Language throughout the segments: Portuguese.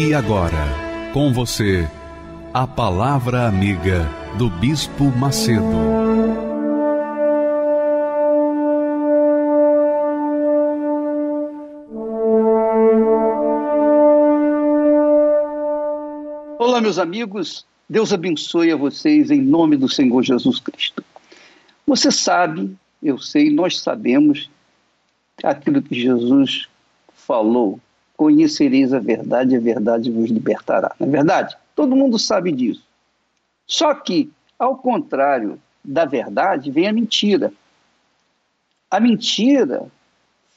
E agora, com você, a Palavra Amiga do Bispo Macedo. Olá, meus amigos, Deus abençoe a vocês em nome do Senhor Jesus Cristo. Você sabe, eu sei, nós sabemos aquilo que Jesus falou conhecereis a verdade, a verdade vos libertará. Não é verdade? Todo mundo sabe disso. Só que, ao contrário da verdade, vem a mentira. A mentira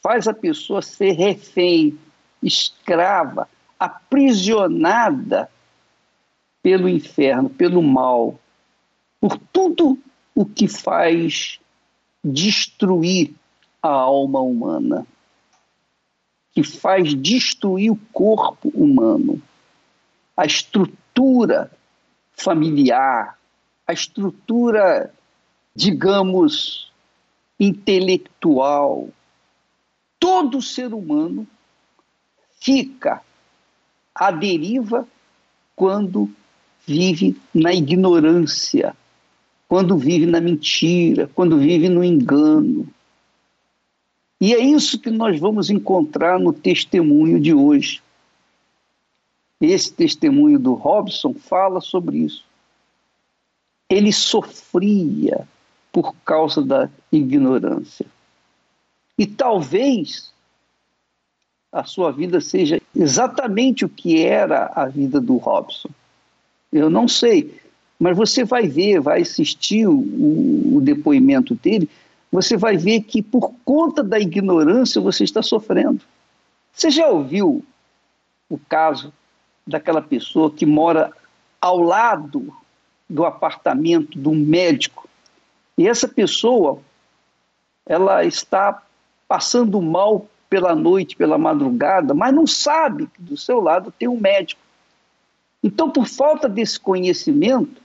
faz a pessoa ser refém, escrava, aprisionada pelo inferno, pelo mal, por tudo o que faz destruir a alma humana que faz destruir o corpo humano, a estrutura familiar, a estrutura, digamos, intelectual. Todo ser humano fica à deriva quando vive na ignorância, quando vive na mentira, quando vive no engano. E é isso que nós vamos encontrar no testemunho de hoje. Esse testemunho do Robson fala sobre isso. Ele sofria por causa da ignorância. E talvez a sua vida seja exatamente o que era a vida do Robson. Eu não sei, mas você vai ver, vai assistir o, o depoimento dele, você vai ver que por conta da ignorância você está sofrendo. Você já ouviu o caso daquela pessoa que mora ao lado do apartamento do médico e essa pessoa ela está passando mal pela noite, pela madrugada, mas não sabe que do seu lado tem um médico. Então, por falta desse conhecimento,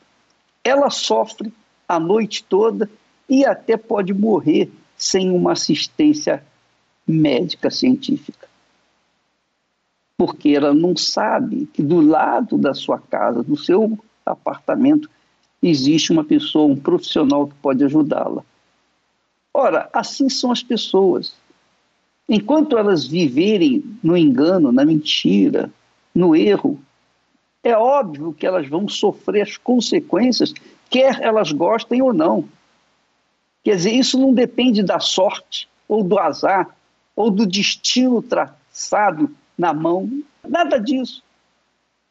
ela sofre a noite toda e até pode morrer sem uma assistência médica científica. Porque ela não sabe que do lado da sua casa, do seu apartamento, existe uma pessoa, um profissional que pode ajudá-la. Ora, assim são as pessoas. Enquanto elas viverem no engano, na mentira, no erro, é óbvio que elas vão sofrer as consequências, quer elas gostem ou não. Quer dizer, isso não depende da sorte, ou do azar, ou do destino traçado na mão, nada disso.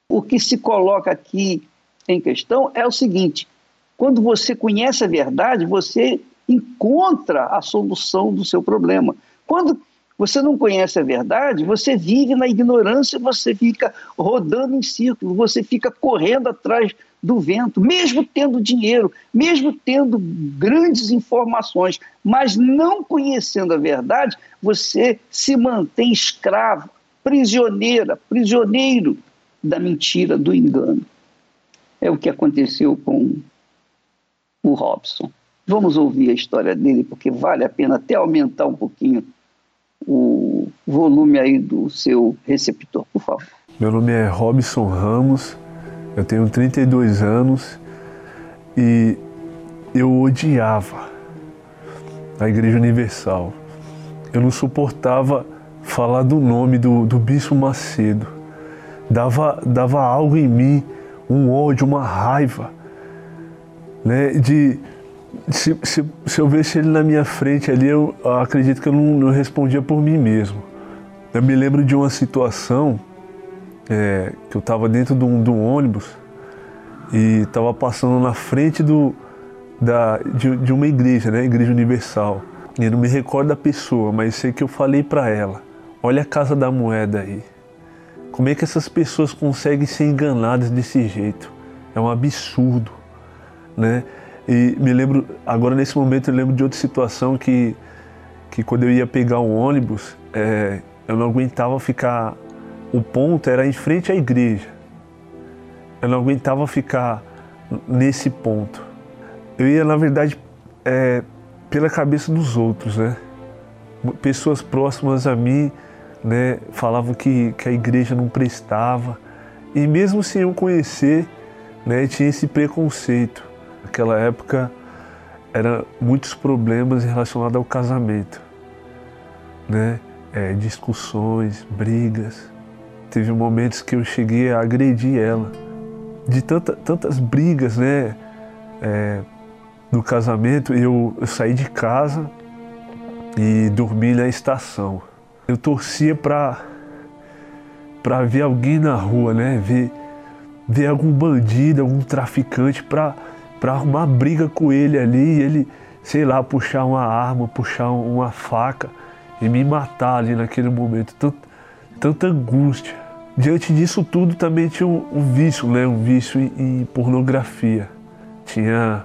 O que se coloca aqui em questão é o seguinte: quando você conhece a verdade, você encontra a solução do seu problema. Quando você não conhece a verdade, você vive na ignorância, você fica rodando em círculo, você fica correndo atrás do vento, mesmo tendo dinheiro, mesmo tendo grandes informações, mas não conhecendo a verdade, você se mantém escravo, prisioneira, prisioneiro da mentira, do engano. É o que aconteceu com o Robson. Vamos ouvir a história dele, porque vale a pena até aumentar um pouquinho o volume aí do seu receptor, por favor. Meu nome é Robson Ramos, eu tenho 32 anos e eu odiava a Igreja Universal. Eu não suportava falar do nome do, do Bispo Macedo. Dava, dava algo em mim, um ódio, uma raiva, né? De se, se, se eu ele na minha frente ali, eu acredito que eu não, não respondia por mim mesmo. Eu me lembro de uma situação é, que eu estava dentro de um, de um, ônibus e estava passando na frente do, da, de, de, uma igreja, né, Igreja Universal. E eu não me recordo da pessoa, mas sei que eu falei para ela: Olha a casa da moeda aí. Como é que essas pessoas conseguem ser enganadas desse jeito? É um absurdo, né? E me lembro, agora nesse momento eu lembro de outra situação que, que quando eu ia pegar um ônibus, é, eu não aguentava ficar. O ponto era em frente à igreja. Eu não aguentava ficar nesse ponto. Eu ia, na verdade, é, pela cabeça dos outros, né? Pessoas próximas a mim né, falavam que, que a igreja não prestava. E mesmo sem eu conhecer, né, tinha esse preconceito. Naquela época, eram muitos problemas relacionados ao casamento. Né? É, discussões, brigas. Teve momentos que eu cheguei a agredir ela. De tanta, tantas brigas, né? É, no casamento, eu, eu saí de casa e dormi na estação. Eu torcia para para ver alguém na rua, né? Ver, ver algum bandido, algum traficante para para arrumar briga com ele ali, e ele, sei lá, puxar uma arma, puxar uma faca e me matar ali naquele momento. Tanta, angústia. Diante disso tudo também tinha um, um vício, né? Um vício em, em pornografia. Tinha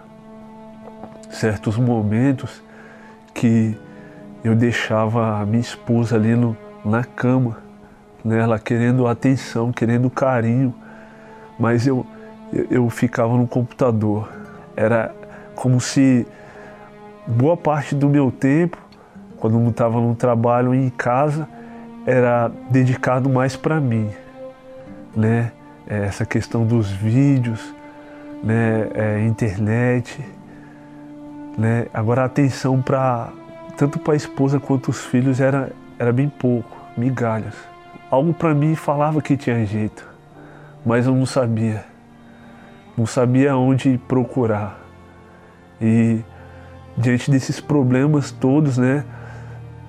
certos momentos que eu deixava a minha esposa ali no, na cama, né, ela querendo atenção, querendo carinho, mas eu, eu, eu ficava no computador. Era como se boa parte do meu tempo, quando eu estava no trabalho em casa, era dedicado mais para mim, né? É, essa questão dos vídeos, né? É, internet, né? Agora a atenção para tanto para a esposa quanto os filhos era, era bem pouco, migalhas. Algo para mim falava que tinha jeito, mas eu não sabia. Não sabia onde procurar. E diante desses problemas todos, né,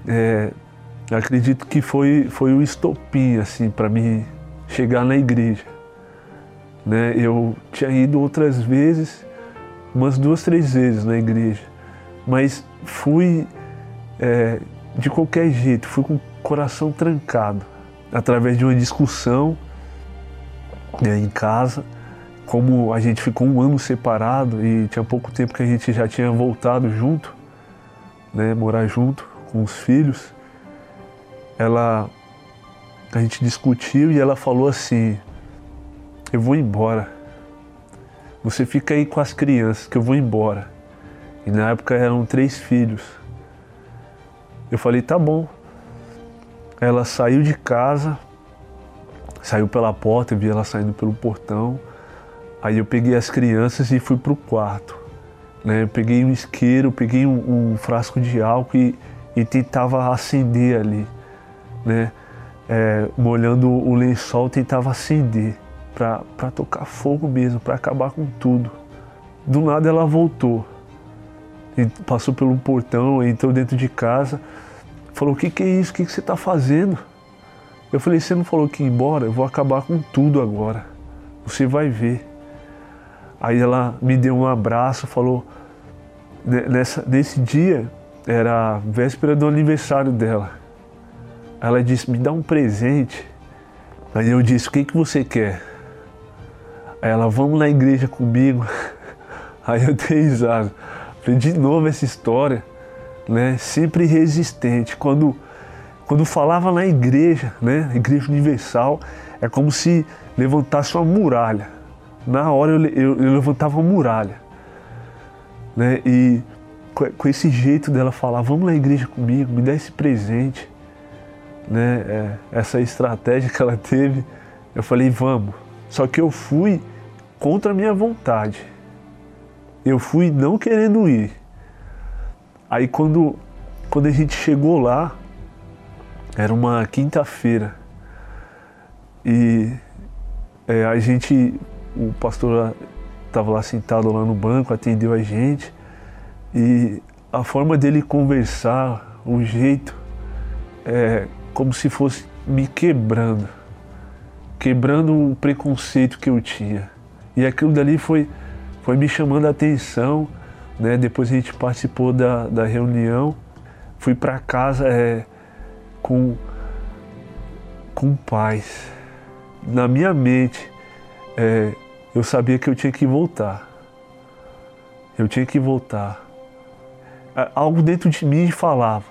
é, acredito que foi, foi o estopim assim para mim chegar na igreja. Né? Eu tinha ido outras vezes, umas duas, três vezes na igreja, mas fui é, de qualquer jeito, fui com o coração trancado, através de uma discussão né, em casa. Como a gente ficou um ano separado e tinha pouco tempo que a gente já tinha voltado junto, né, morar junto com os filhos, ela a gente discutiu e ela falou assim: "Eu vou embora. Você fica aí com as crianças, que eu vou embora". E na época eram três filhos. Eu falei, tá bom. Ela saiu de casa, saiu pela porta, eu vi ela saindo pelo portão. Aí eu peguei as crianças e fui pro quarto. Né? Eu peguei um isqueiro, peguei um, um frasco de álcool e, e, tentava acender ali. Né? É, molhando o lençol, tentava acender para tocar fogo mesmo, para acabar com tudo. Do nada ela voltou passou pelo portão, entrou dentro de casa, falou: O que, que é isso? O que, que você está fazendo? Eu falei: Você não falou que ia embora? Eu vou acabar com tudo agora. Você vai ver. Aí ela me deu um abraço, falou: Nessa, Nesse dia, era a véspera do aniversário dela. Ela disse: Me dá um presente. Aí eu disse: O que, que você quer? Aí ela: Vamos na igreja comigo. Aí eu dei risada. De novo essa história, né? Sempre resistente. Quando, quando falava na igreja, né? Igreja Universal, é como se levantasse uma muralha. Na hora eu, eu, eu levantava uma muralha. Né? E com, com, esse jeito dela falar, vamos na igreja comigo, me dá esse presente. Né? É, essa estratégia que ela teve, eu falei, vamos. Só que eu fui contra a minha vontade. Eu fui não querendo ir. Aí quando, quando a gente chegou lá, era uma quinta-feira. E é, a gente, o pastor estava lá sentado lá no banco, atendeu a gente. E a forma dele conversar, o jeito, é como se fosse me quebrando. Quebrando o preconceito que eu tinha. E aquilo dali foi foi me chamando a atenção. Né? Depois a gente participou da, da reunião. Fui para casa é, com, com paz. Na minha mente, é, eu sabia que eu tinha que voltar. Eu tinha que voltar. É, algo dentro de mim falava,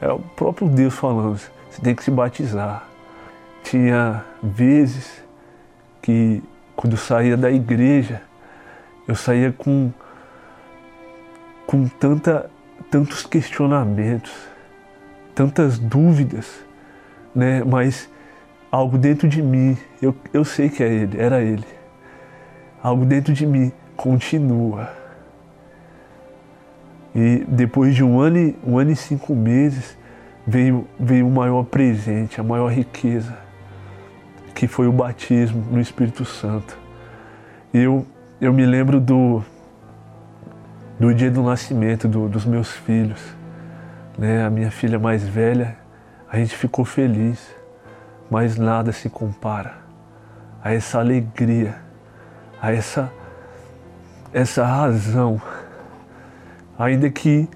é o próprio Deus falando, você tem que se batizar. Tinha vezes que quando eu saía da igreja, eu saía com, com tanta, tantos questionamentos, tantas dúvidas, né? mas algo dentro de mim, eu, eu sei que é ele, era ele. Algo dentro de mim continua. E depois de um ano e, um ano e cinco meses, veio, veio o maior presente, a maior riqueza, que foi o batismo no Espírito Santo. E eu, eu me lembro do, do dia do nascimento do, dos meus filhos. Né? A minha filha mais velha, a gente ficou feliz, mas nada se compara a essa alegria, a essa, essa razão, ainda que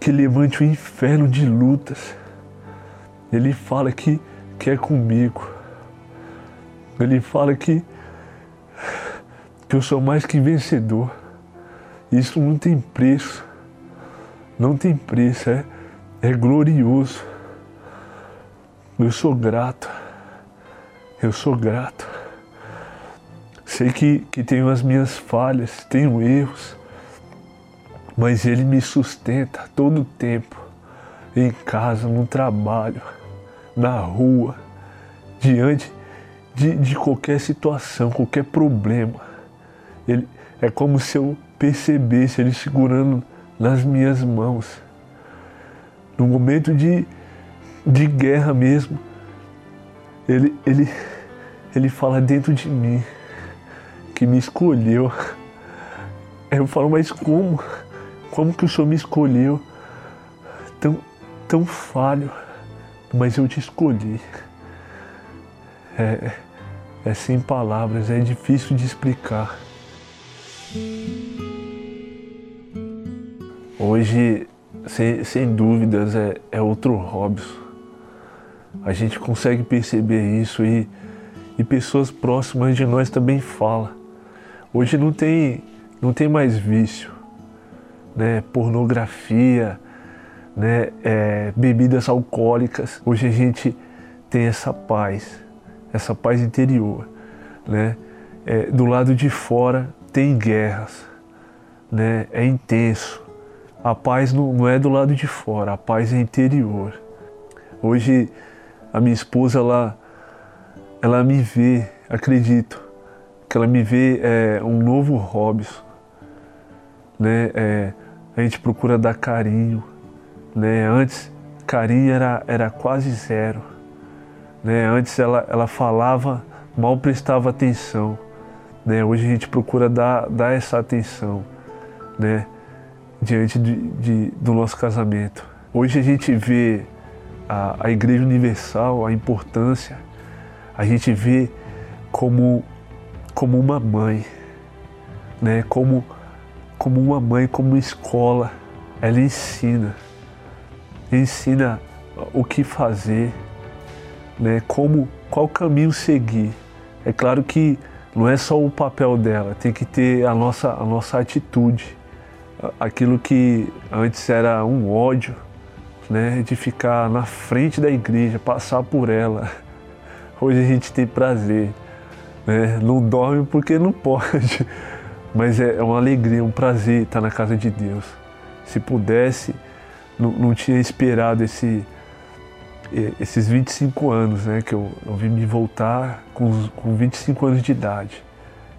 que levante o inferno de lutas. Ele fala que, que é comigo. Ele fala que, que eu sou mais que vencedor. Isso não tem preço. Não tem preço, é, é glorioso. Eu sou grato. Eu sou grato. Sei que, que tenho as minhas falhas, tenho erros mas Ele me sustenta todo o tempo, em casa, no trabalho, na rua, diante de, de qualquer situação, qualquer problema. Ele, é como se eu percebesse Ele segurando nas minhas mãos. No momento de, de guerra mesmo, ele, ele, ele fala dentro de mim que me escolheu. Eu falo, mas como? Como que o Senhor me escolheu? Tão, tão falho, mas eu te escolhi. É, é sem palavras, é difícil de explicar. Hoje, sem, sem dúvidas, é, é outro Robson. A gente consegue perceber isso e, e pessoas próximas de nós também falam. Hoje não tem, não tem mais vício né, pornografia, né, é, bebidas alcoólicas. Hoje a gente tem essa paz, essa paz interior. Né? É, do lado de fora tem guerras, né? é intenso. A paz não, não é do lado de fora, a paz é interior. Hoje a minha esposa ela, ela me vê, acredito, que ela me vê é, um novo Robson, né? É, a gente procura dar carinho, né? Antes carinho era, era quase zero, né? Antes ela, ela falava, mal prestava atenção, né? Hoje a gente procura dar, dar essa atenção, né? Diante de, de do nosso casamento. Hoje a gente vê a, a Igreja Universal, a importância, a gente vê como, como uma mãe, né? Como como uma mãe, como uma escola, ela ensina, ensina o que fazer, né? Como qual caminho seguir. É claro que não é só o papel dela, tem que ter a nossa a nossa atitude. Aquilo que antes era um ódio, né, de ficar na frente da igreja, passar por ela. Hoje a gente tem prazer, né? Não dorme porque não pode mas é, é uma alegria, um prazer estar na casa de Deus. Se pudesse, não, não tinha esperado esse, esses 25 anos, né, que eu, eu vim me voltar com, com 25 anos de idade.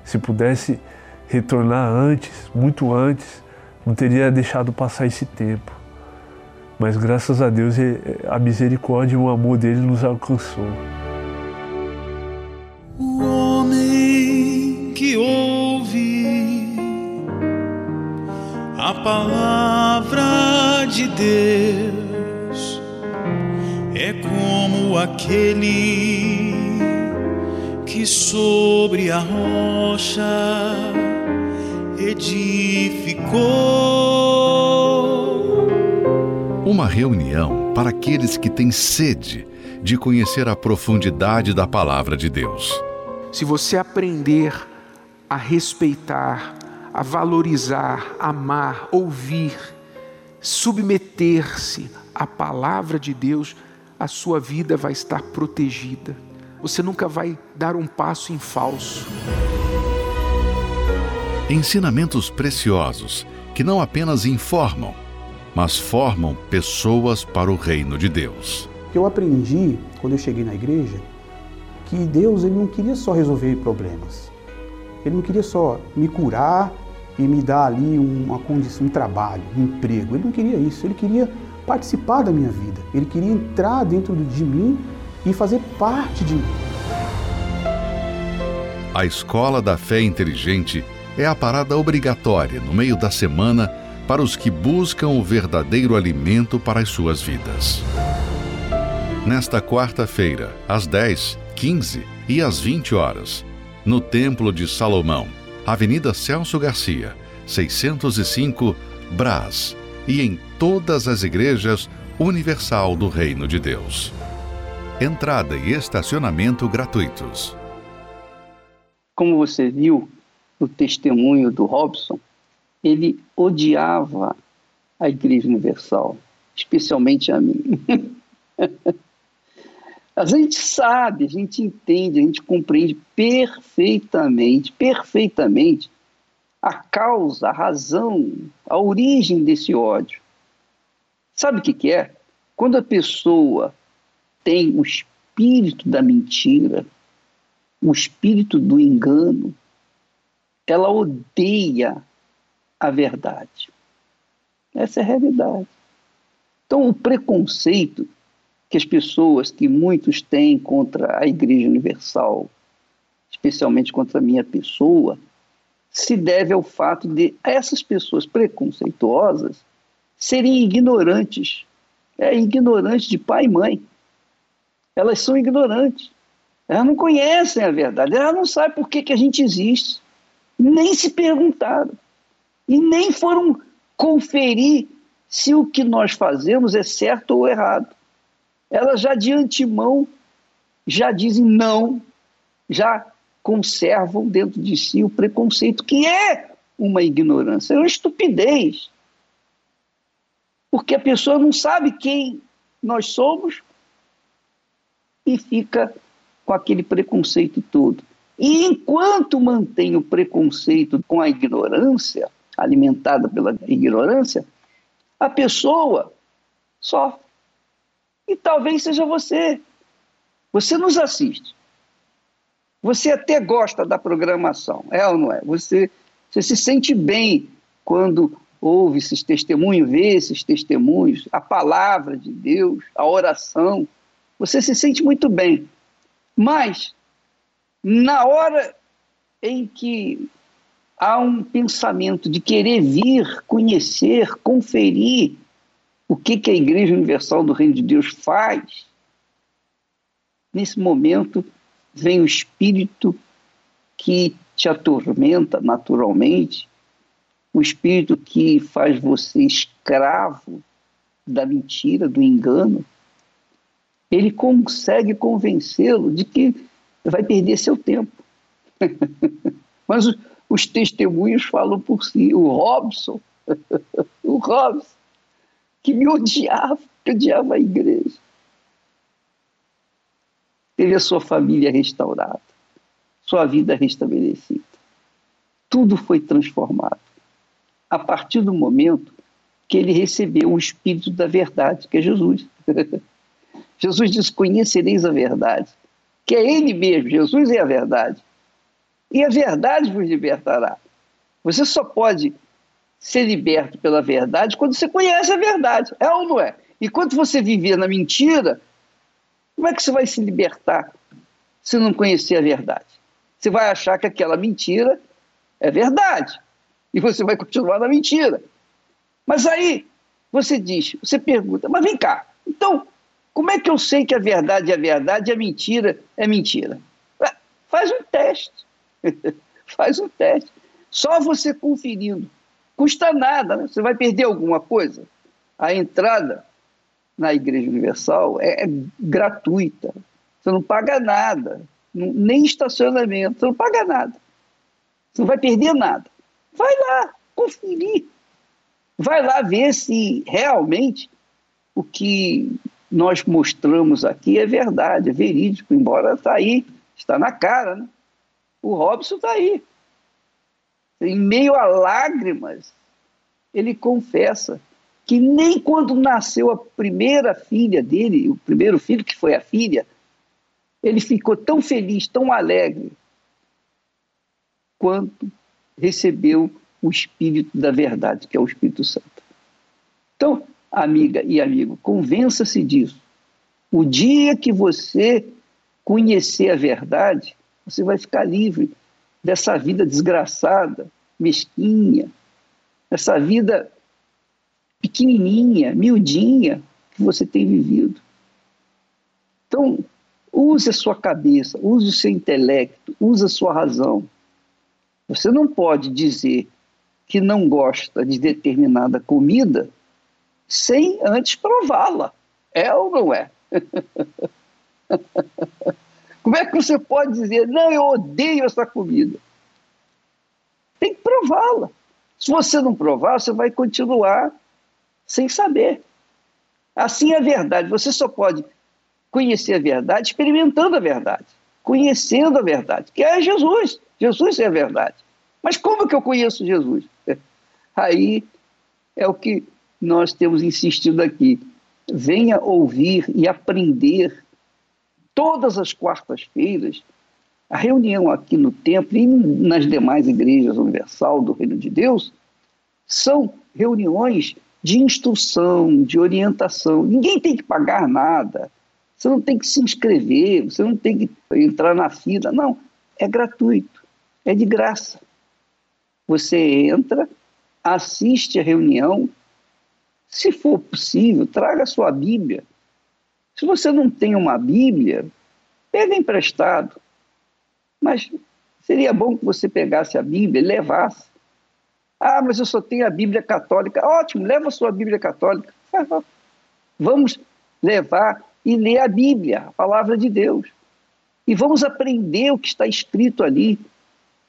Se pudesse retornar antes, muito antes, não teria deixado passar esse tempo. Mas graças a Deus a misericórdia e o amor dele nos alcançou. Que a palavra de Deus é como aquele que sobre a rocha edificou. Uma reunião para aqueles que têm sede de conhecer a profundidade da palavra de Deus. Se você aprender a respeitar, a valorizar, amar, ouvir, submeter-se à palavra de Deus, a sua vida vai estar protegida. Você nunca vai dar um passo em falso. Ensinamentos preciosos que não apenas informam, mas formam pessoas para o reino de Deus. Eu aprendi quando eu cheguei na igreja que Deus ele não queria só resolver problemas. Ele não queria só me curar e me dar ali uma condição, um trabalho, um emprego. Ele não queria isso. Ele queria participar da minha vida. Ele queria entrar dentro de mim e fazer parte de mim. A Escola da Fé Inteligente é a parada obrigatória no meio da semana para os que buscam o verdadeiro alimento para as suas vidas. Nesta quarta-feira, às 10, 15 e às 20 horas, no Templo de Salomão, Avenida Celso Garcia, 605, Brás, e em todas as igrejas Universal do Reino de Deus. Entrada e estacionamento gratuitos. Como você viu no testemunho do Robson, ele odiava a Igreja Universal, especialmente a mim. a gente sabe, a gente entende, a gente compreende perfeitamente, perfeitamente a causa, a razão, a origem desse ódio. Sabe o que, que é? Quando a pessoa tem o espírito da mentira, o espírito do engano, ela odeia a verdade. Essa é a realidade. Então, o preconceito que as pessoas, que muitos têm contra a Igreja Universal, especialmente contra a minha pessoa, se deve ao fato de essas pessoas preconceituosas serem ignorantes. É ignorante de pai e mãe. Elas são ignorantes. Elas não conhecem a verdade. Elas não sabem por que, que a gente existe. Nem se perguntaram. E nem foram conferir se o que nós fazemos é certo ou errado. Elas já de antemão já dizem não, já conservam dentro de si o preconceito, que é uma ignorância, é uma estupidez. Porque a pessoa não sabe quem nós somos e fica com aquele preconceito todo. E enquanto mantém o preconceito com a ignorância, alimentada pela ignorância, a pessoa sofre. E talvez seja você. Você nos assiste. Você até gosta da programação, é ou não é? Você, você se sente bem quando ouve esses testemunhos, vê esses testemunhos, a palavra de Deus, a oração. Você se sente muito bem. Mas, na hora em que há um pensamento de querer vir, conhecer, conferir o que, que a Igreja Universal do Reino de Deus faz, nesse momento vem o espírito que te atormenta naturalmente, o espírito que faz você escravo da mentira, do engano, ele consegue convencê-lo de que vai perder seu tempo. Mas os testemunhos falam por si. O Robson, o Robson, que me odiava, que odiava a igreja teve a sua família restaurada, sua vida restabelecida. Tudo foi transformado. A partir do momento que ele recebeu o Espírito da verdade, que é Jesus. Jesus diz: Conhecereis a verdade, que é Ele mesmo, Jesus é a verdade. E a verdade vos libertará. Você só pode ser liberto pela verdade quando você conhece a verdade, é ou não é? E quando você viver na mentira, como é que você vai se libertar se não conhecer a verdade? Você vai achar que aquela mentira é verdade e você vai continuar na mentira. Mas aí você diz, você pergunta, mas vem cá, então como é que eu sei que a verdade é verdade e a mentira é mentira? Faz um teste. Faz um teste. Só você conferindo. Custa nada, né? Você vai perder alguma coisa. A entrada na Igreja Universal é, é gratuita. Você não paga nada, nem estacionamento, você não paga nada. Você não vai perder nada. Vai lá conferir. Vai lá ver se realmente o que nós mostramos aqui é verdade, é verídico, embora está aí, está na cara, né? O Robson está aí. Em meio a lágrimas, ele confessa que nem quando nasceu a primeira filha dele, o primeiro filho que foi a filha, ele ficou tão feliz, tão alegre, quanto recebeu o Espírito da verdade, que é o Espírito Santo. Então, amiga e amigo, convença-se disso. O dia que você conhecer a verdade, você vai ficar livre dessa vida desgraçada, mesquinha, dessa vida pequenininha, miudinha que você tem vivido. Então, use a sua cabeça, use o seu intelecto, use a sua razão. Você não pode dizer que não gosta de determinada comida sem antes prová-la. É ou não é? Como é que você pode dizer, não, eu odeio essa comida? Tem que prová-la. Se você não provar, você vai continuar sem saber. Assim é a verdade. Você só pode conhecer a verdade experimentando a verdade, conhecendo a verdade, que é Jesus. Jesus é a verdade. Mas como que eu conheço Jesus? Aí é o que nós temos insistido aqui. Venha ouvir e aprender todas as quartas-feiras. A reunião aqui no templo e nas demais igrejas universal do Reino de Deus são reuniões de instrução, de orientação. Ninguém tem que pagar nada. Você não tem que se inscrever, você não tem que entrar na fila. Não, é gratuito, é de graça. Você entra, assiste a reunião, se for possível, traga a sua Bíblia. Se você não tem uma Bíblia, pega emprestado. Mas seria bom que você pegasse a Bíblia e levasse. Ah, mas eu só tenho a Bíblia católica. Ótimo, leva a sua Bíblia católica. Vamos levar e ler a Bíblia, a palavra de Deus. E vamos aprender o que está escrito ali.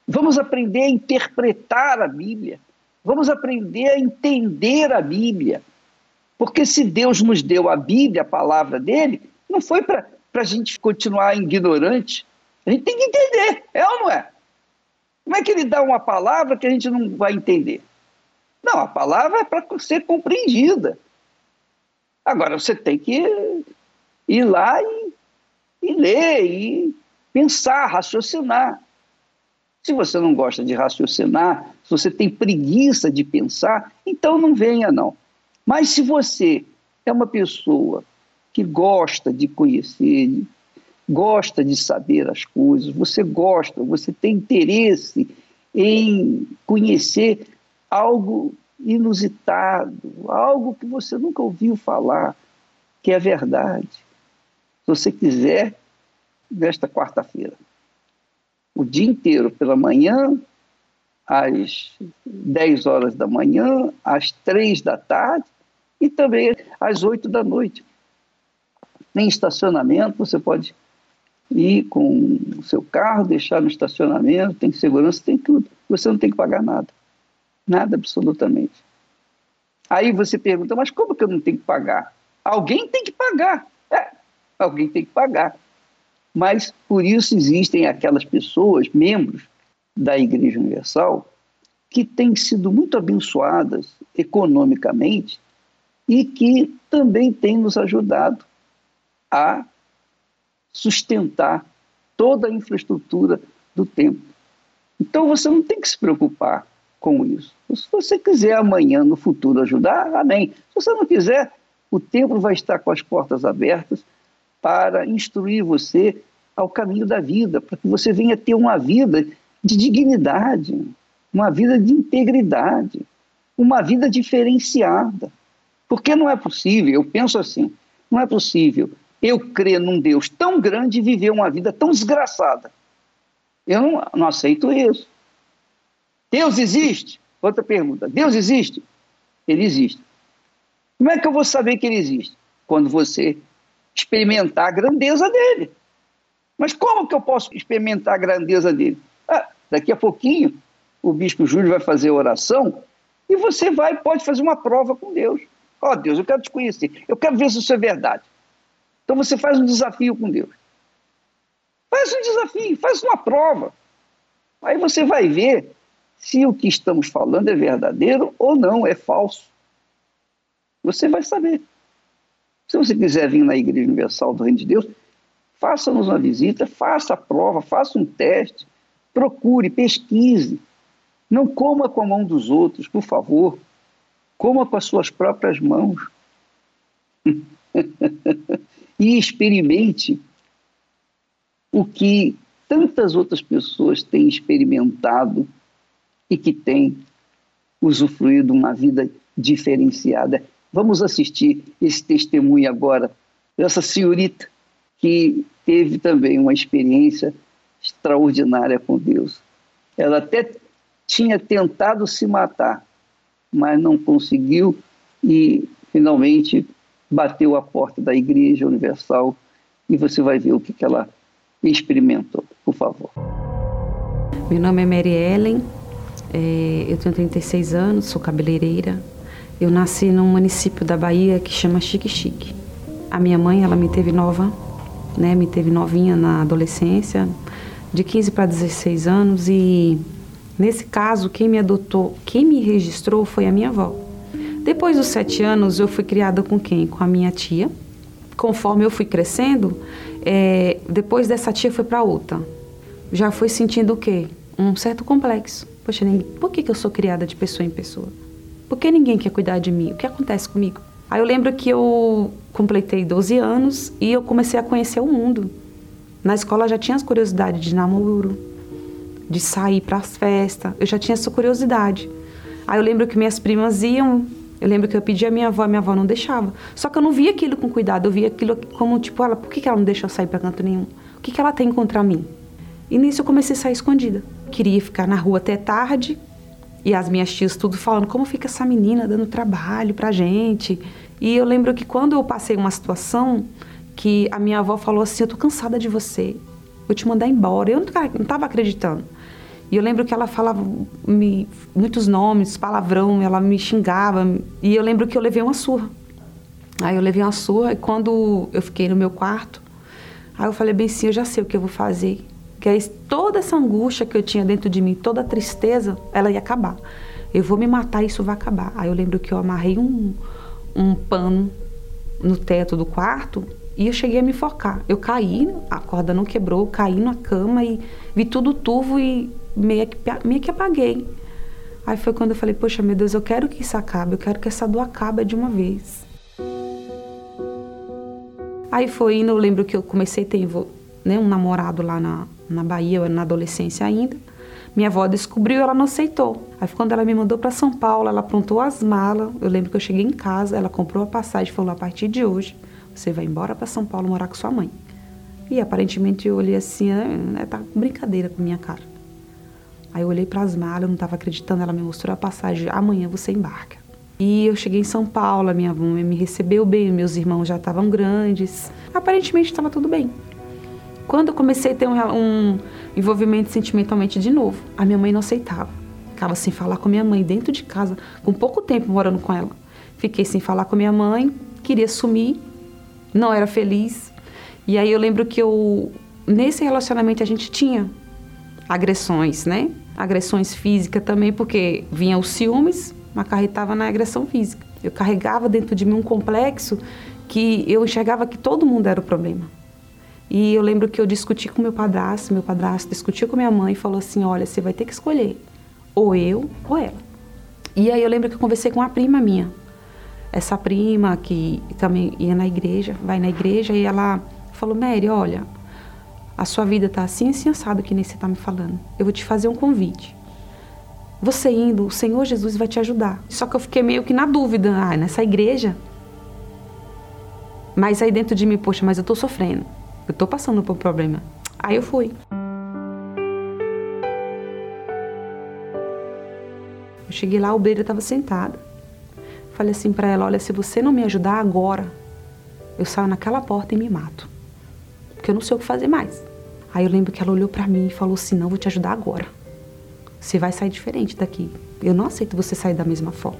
Vamos aprender a interpretar a Bíblia. Vamos aprender a entender a Bíblia. Porque se Deus nos deu a Bíblia, a palavra dele, não foi para a gente continuar ignorante. A gente tem que entender, é ou não é? Como é que ele dá uma palavra que a gente não vai entender? Não, a palavra é para ser compreendida. Agora você tem que ir lá e, e ler, e pensar, raciocinar. Se você não gosta de raciocinar, se você tem preguiça de pensar, então não venha, não. Mas se você é uma pessoa que gosta de conhecer, gosta de saber as coisas, você gosta, você tem interesse em conhecer algo inusitado, algo que você nunca ouviu falar, que é verdade. Se você quiser, nesta quarta-feira, o dia inteiro, pela manhã, às 10 horas da manhã, às 3 da tarde e também às 8 da noite. Tem estacionamento, você pode ir com o seu carro, deixar no estacionamento, tem segurança, tem tudo. Você não tem que pagar nada. Nada absolutamente. Aí você pergunta, mas como que eu não tenho que pagar? Alguém tem que pagar. É, alguém tem que pagar. Mas por isso existem aquelas pessoas, membros, da Igreja Universal que têm sido muito abençoadas economicamente e que também têm nos ajudado a sustentar toda a infraestrutura do templo. Então você não tem que se preocupar com isso. Se você quiser amanhã, no futuro, ajudar, amém. Se você não quiser, o templo vai estar com as portas abertas para instruir você ao caminho da vida, para que você venha ter uma vida de dignidade, uma vida de integridade, uma vida diferenciada. Porque não é possível, eu penso assim, não é possível eu crer num Deus tão grande e viver uma vida tão desgraçada. Eu não, não aceito isso. Deus existe? Outra pergunta. Deus existe? Ele existe. Como é que eu vou saber que ele existe? quando você experimentar a grandeza dele. Mas como que eu posso experimentar a grandeza dele? Ah, daqui a pouquinho o bispo Júlio vai fazer oração e você vai pode fazer uma prova com Deus. Ó oh, Deus, eu quero te conhecer, eu quero ver se isso é verdade. Então você faz um desafio com Deus. Faz um desafio, faz uma prova. Aí você vai ver se o que estamos falando é verdadeiro ou não, é falso. Você vai saber. Se você quiser vir na Igreja Universal do Reino de Deus, faça-nos uma visita, faça a prova, faça um teste, procure, pesquise. Não coma com a mão dos outros, por favor. Coma com as suas próprias mãos. e experimente o que tantas outras pessoas têm experimentado e que têm usufruído uma vida diferenciada. Vamos assistir esse testemunho agora dessa senhorita que teve também uma experiência extraordinária com Deus. Ela até tinha tentado se matar, mas não conseguiu e finalmente bateu a porta da Igreja Universal e você vai ver o que, que ela experimentou, por favor. Meu nome é Mary Ellen, é, eu tenho 36 anos, sou cabeleireira. Eu nasci num município da Bahia que chama Chique Chique. A minha mãe, ela me teve nova, né, me teve novinha na adolescência, de 15 para 16 anos e nesse caso quem me adotou, quem me registrou foi a minha avó. Depois dos sete anos eu fui criada com quem? Com a minha tia. Conforme eu fui crescendo, é, depois dessa tia foi para outra. Já fui sentindo o quê? Um certo complexo. Poxa, por que, que eu sou criada de pessoa em pessoa? Por que ninguém quer cuidar de mim? O que acontece comigo? Aí eu lembro que eu completei 12 anos e eu comecei a conhecer o mundo. Na escola já tinha as curiosidades de namoro, de sair para as festas. Eu já tinha essa curiosidade. Aí eu lembro que minhas primas iam eu lembro que eu pedi a minha avó, a minha avó não deixava. Só que eu não via aquilo com cuidado, eu via aquilo como, tipo, ela, por que, ela não deixa eu sair para canto nenhum? O que ela tem contra mim? E nisso eu comecei a sair escondida. Queria ficar na rua até tarde, e as minhas tias tudo falando, como fica essa menina dando trabalho pra gente? E eu lembro que quando eu passei uma situação que a minha avó falou assim, eu tô cansada de você, vou te mandar embora. Eu não estava acreditando. E eu lembro que ela falava me, muitos nomes, palavrão, ela me xingava. E eu lembro que eu levei uma surra. Aí eu levei uma surra e quando eu fiquei no meu quarto, aí eu falei bem assim, eu já sei o que eu vou fazer. Que aí toda essa angústia que eu tinha dentro de mim, toda a tristeza, ela ia acabar. Eu vou me matar isso vai acabar. Aí eu lembro que eu amarrei um, um pano no teto do quarto e eu cheguei a me focar. Eu caí, a corda não quebrou, caí na cama e vi tudo turvo e meio que, meio que apaguei. Aí foi quando eu falei, poxa, meu Deus, eu quero que isso acabe, eu quero que essa dor acabe de uma vez. Aí foi indo, eu lembro que eu comecei a ter né, um namorado lá na, na Bahia, eu era na adolescência ainda. Minha avó descobriu ela não aceitou. Aí quando ela me mandou para São Paulo, ela aprontou as malas. Eu lembro que eu cheguei em casa, ela comprou a passagem falou: a partir de hoje, você vai embora para São Paulo morar com sua mãe. E aparentemente eu olhei assim, né, tá com brincadeira com minha cara. Aí eu olhei para as malas, eu não estava acreditando, ela me mostrou a passagem, amanhã você embarca. E eu cheguei em São Paulo, a minha mãe me recebeu bem, meus irmãos já estavam grandes. Aparentemente estava tudo bem. Quando eu comecei a ter um, um, envolvimento sentimentalmente de novo, a minha mãe não aceitava. Ficava sem falar com minha mãe dentro de casa, com pouco tempo morando com ela. Fiquei sem falar com minha mãe, queria sumir, não era feliz. E aí eu lembro que eu nesse relacionamento a gente tinha agressões, né? agressões físicas também, porque vinha os ciúmes, acarretava na agressão física. Eu carregava dentro de mim um complexo que eu enxergava que todo mundo era o problema. E eu lembro que eu discuti com meu padrasto, meu padrasto discutiu com minha mãe e falou assim: olha, você vai ter que escolher, ou eu ou ela. E aí eu lembro que eu conversei com uma prima minha, essa prima que também ia na igreja, vai na igreja, e ela falou: Mary, olha, a sua vida está assim, assim, assado que nem você está me falando. Eu vou te fazer um convite. Você indo, o Senhor Jesus vai te ajudar. Só que eu fiquei meio que na dúvida. Ah, nessa igreja? Mas aí dentro de mim, poxa, mas eu estou sofrendo. Eu estou passando por um problema. Aí eu fui. Eu cheguei lá, a obreira estava sentada. Falei assim para ela: Olha, se você não me ajudar agora, eu saio naquela porta e me mato. Porque eu não sei o que fazer mais. Aí eu lembro que ela olhou para mim e falou assim: Não, vou te ajudar agora. Você vai sair diferente daqui. Eu não aceito você sair da mesma forma.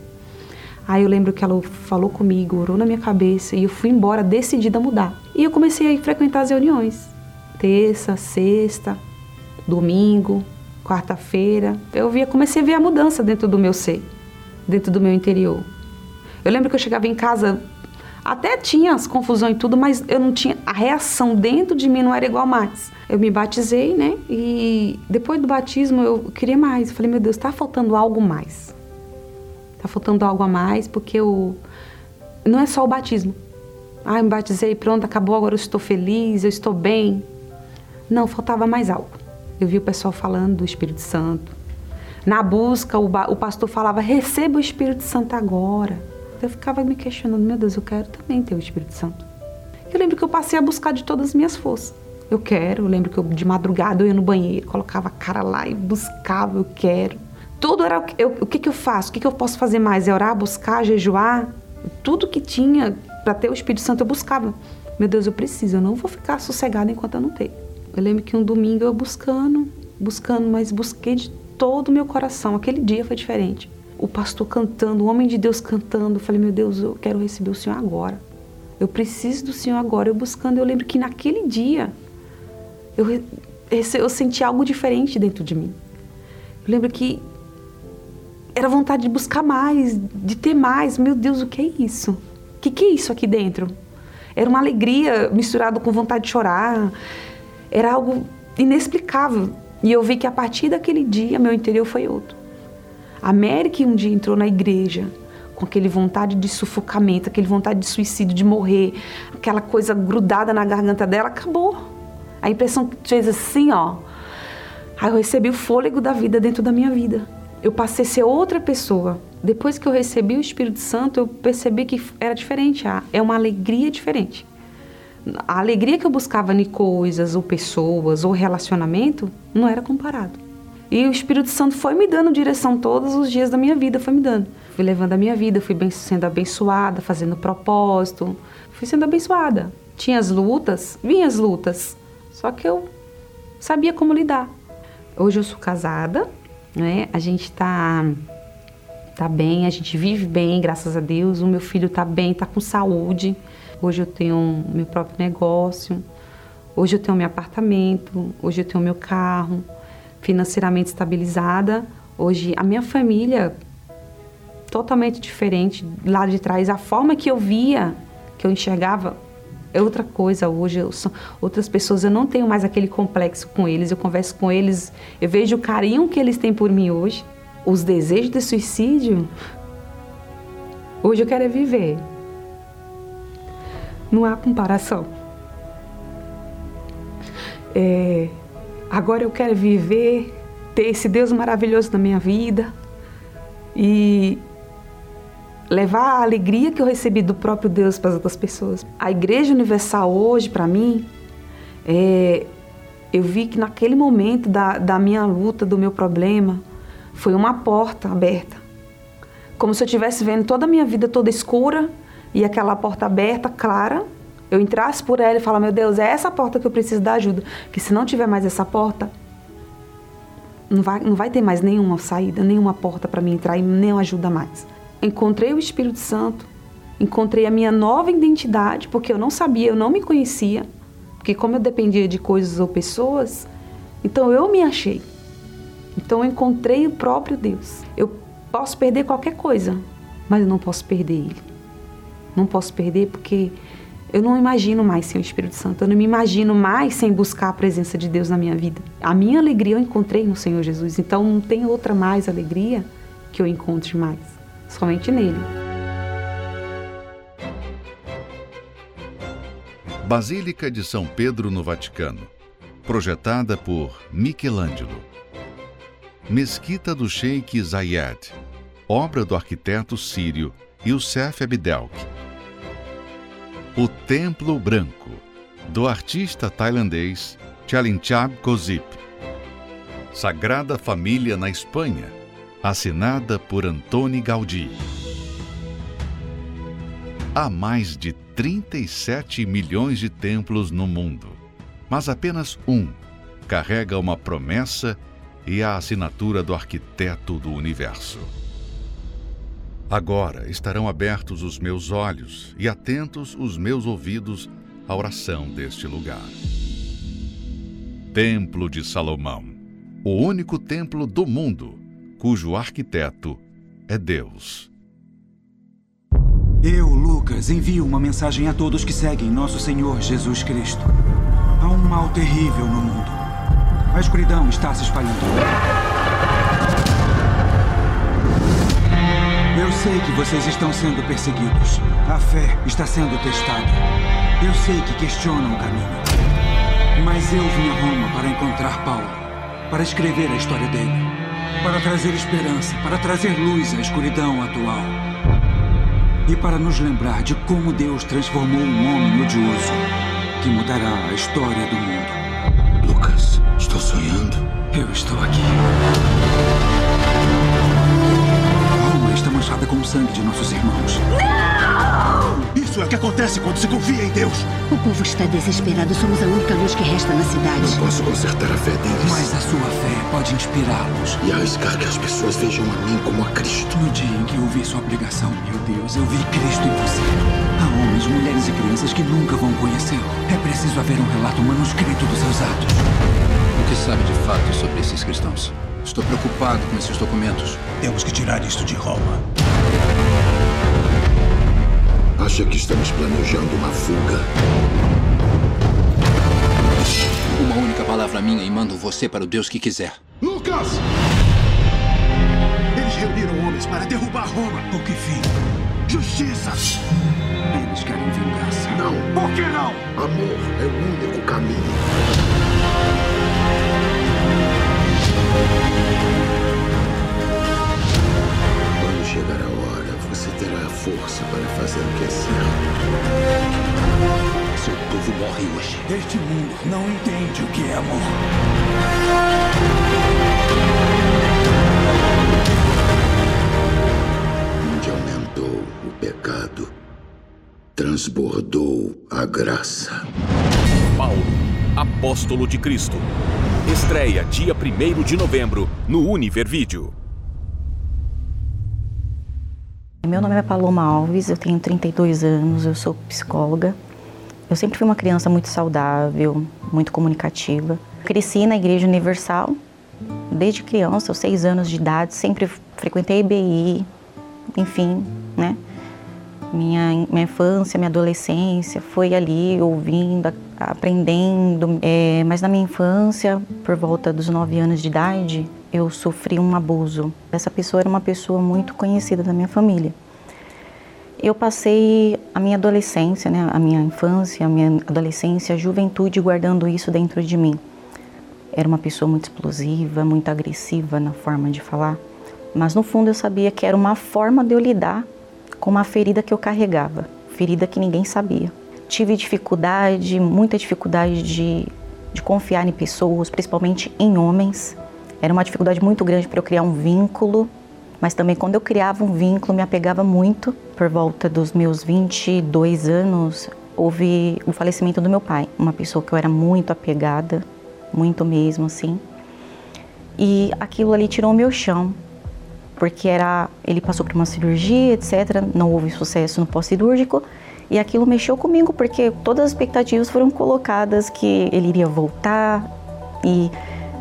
Aí eu lembro que ela falou comigo, orou na minha cabeça e eu fui embora decidida a mudar. E eu comecei a frequentar as reuniões. Terça, sexta, domingo, quarta-feira. Eu via, comecei a ver a mudança dentro do meu ser, dentro do meu interior. Eu lembro que eu chegava em casa, até tinha as confusões e tudo, mas eu não tinha a reação dentro de mim não era igual mais. Eu me batizei, né? E depois do batismo eu queria mais. Eu falei, meu Deus, tá faltando algo mais. Tá faltando algo a mais, porque eu não é só o batismo. Ah, eu me batizei, pronto, acabou, agora eu estou feliz, eu estou bem. Não, faltava mais algo. Eu vi o pessoal falando do Espírito Santo. Na busca, o, o pastor falava: receba o Espírito Santo agora. Eu ficava me questionando: meu Deus, eu quero também ter o Espírito Santo. Eu lembro que eu passei a buscar de todas as minhas forças. Eu quero, eu lembro que eu, de madrugada eu ia no banheiro, colocava a cara lá e buscava, eu quero. Tudo era eu, o que, que eu faço, o que, que eu posso fazer mais? É orar, buscar, jejuar. Tudo que tinha para ter o Espírito Santo eu buscava. Meu Deus, eu preciso, eu não vou ficar sossegada enquanto eu não tenho. Eu lembro que um domingo eu buscando, buscando, mas busquei de todo o meu coração. Aquele dia foi diferente. O pastor cantando, o homem de Deus cantando. Eu falei, meu Deus, eu quero receber o Senhor agora. Eu preciso do Senhor agora. Eu buscando, eu lembro que naquele dia eu, eu senti algo diferente dentro de mim. Eu lembro que era vontade de buscar mais, de ter mais. Meu Deus, o que é isso? O que, que é isso aqui dentro? Era uma alegria misturada com vontade de chorar era algo inexplicável. E eu vi que a partir daquele dia meu interior foi outro. A Mary que um dia entrou na igreja com aquele vontade de sufocamento, aquele vontade de suicídio, de morrer, aquela coisa grudada na garganta dela, acabou. A impressão que fez assim, ó. Aí eu recebi o fôlego da vida dentro da minha vida. Eu passei a ser outra pessoa. Depois que eu recebi o Espírito Santo, eu percebi que era diferente. É uma alegria diferente a alegria que eu buscava em coisas, ou pessoas, ou relacionamento, não era comparado. E o Espírito Santo foi me dando direção todos os dias da minha vida, foi me dando. Fui levando a minha vida, fui sendo abençoada, fazendo propósito, fui sendo abençoada. Tinha as lutas, vinha as lutas, só que eu sabia como lidar. Hoje eu sou casada, né? A gente tá tá bem, a gente vive bem, graças a Deus. O meu filho tá bem, tá com saúde. Hoje eu tenho meu próprio negócio, hoje eu tenho meu apartamento, hoje eu tenho meu carro, financeiramente estabilizada. Hoje a minha família totalmente diferente lá de trás, a forma que eu via, que eu enxergava é outra coisa hoje. Eu sou, outras pessoas eu não tenho mais aquele complexo com eles. Eu converso com eles, eu vejo o carinho que eles têm por mim hoje. Os desejos de suicídio. Hoje eu quero é viver. Não há comparação. É, agora eu quero viver, ter esse Deus maravilhoso na minha vida e levar a alegria que eu recebi do próprio Deus para as outras pessoas. A Igreja Universal hoje, para mim, é, eu vi que naquele momento da, da minha luta, do meu problema, foi uma porta aberta. Como se eu estivesse vendo toda a minha vida toda escura e aquela porta aberta, clara, eu entrasse por ela e falar, meu Deus, é essa porta que eu preciso da ajuda. Que se não tiver mais essa porta, não vai, não vai ter mais nenhuma saída, nenhuma porta para mim entrar e nem ajuda mais. Encontrei o Espírito Santo, encontrei a minha nova identidade, porque eu não sabia, eu não me conhecia, porque como eu dependia de coisas ou pessoas, então eu me achei. Então eu encontrei o próprio Deus. Eu posso perder qualquer coisa, mas eu não posso perder Ele. Não posso perder porque eu não imagino mais sem o Espírito Santo. Eu não me imagino mais sem buscar a presença de Deus na minha vida. A minha alegria eu encontrei no Senhor Jesus. Então não tem outra mais alegria que eu encontre mais. Somente nele. Basílica de São Pedro no Vaticano. Projetada por Michelangelo. Mesquita do Sheikh Zayed. Obra do arquiteto sírio Youssef Abdelk o Templo Branco, do artista tailandês Chalinchab Kozip. Sagrada Família na Espanha, assinada por Antoni Gaudí. Há mais de 37 milhões de templos no mundo, mas apenas um carrega uma promessa e a assinatura do arquiteto do universo. Agora estarão abertos os meus olhos e atentos os meus ouvidos à oração deste lugar. Templo de Salomão, o único templo do mundo cujo arquiteto é Deus. Eu, Lucas, envio uma mensagem a todos que seguem nosso Senhor Jesus Cristo. Há um mal terrível no mundo. A escuridão está se espalhando. Sei que vocês estão sendo perseguidos. A fé está sendo testada. Eu sei que questionam o caminho. Mas eu vim a Roma para encontrar Paulo, para escrever a história dele, para trazer esperança, para trazer luz à escuridão atual e para nos lembrar de como Deus transformou um homem odioso que mudará a história do mundo. Lucas, estou sonhando? Eu estou aqui. Manchada com o sangue de nossos irmãos. Não! Isso é o que acontece quando se confia em Deus. O povo está desesperado. Somos a única luz que resta na cidade. Não posso consertar a fé deles. Mas a sua fé pode inspirá-los. E arriscar que as pessoas vejam a mim como a Cristo. No dia em que eu vi sua pregação, meu Deus, eu vi Cristo em você. Há homens, mulheres e crianças que nunca vão conhecê-lo. É preciso haver um relato manuscrito dos seus atos. O que sabe de fato sobre esses cristãos? Estou preocupado com esses documentos. Temos que tirar isto de Roma. Acha que estamos planejando uma fuga? Uma única palavra minha e mando você para o Deus que quiser. Lucas! Eles reuniram homens para derrubar Roma. O que fim? Justiça! Eles querem vingança. Não. Por que não? Amor é o único caminho. Quando chegar a hora, você terá a força para fazer o que é certo. Seu povo morre hoje. Este mundo não entende o que é amor. Onde aumentou o pecado, transbordou a graça. Paulo, apóstolo de Cristo. Estreia dia 1 de novembro no Univer Vídeo. Meu nome é Paloma Alves, eu tenho 32 anos, eu sou psicóloga. Eu sempre fui uma criança muito saudável, muito comunicativa. Cresci na Igreja Universal, desde criança, aos seis anos de idade, sempre frequentei IBI, enfim, né? Minha, minha infância, minha adolescência foi ali ouvindo, aprendendo. É, mas na minha infância, por volta dos nove anos de idade, eu sofri um abuso. Essa pessoa era uma pessoa muito conhecida da minha família. Eu passei a minha adolescência, né, a minha infância, a minha adolescência, a juventude guardando isso dentro de mim. Era uma pessoa muito explosiva, muito agressiva na forma de falar, mas no fundo eu sabia que era uma forma de eu lidar com uma ferida que eu carregava, ferida que ninguém sabia. Tive dificuldade, muita dificuldade de, de confiar em pessoas, principalmente em homens. Era uma dificuldade muito grande para eu criar um vínculo, mas também quando eu criava um vínculo, me apegava muito. Por volta dos meus 22 anos, houve o falecimento do meu pai, uma pessoa que eu era muito apegada, muito mesmo assim. E aquilo ali tirou o meu chão, porque era ele passou por uma cirurgia, etc. Não houve sucesso no pós-cirúrgico e aquilo mexeu comigo porque todas as expectativas foram colocadas que ele iria voltar e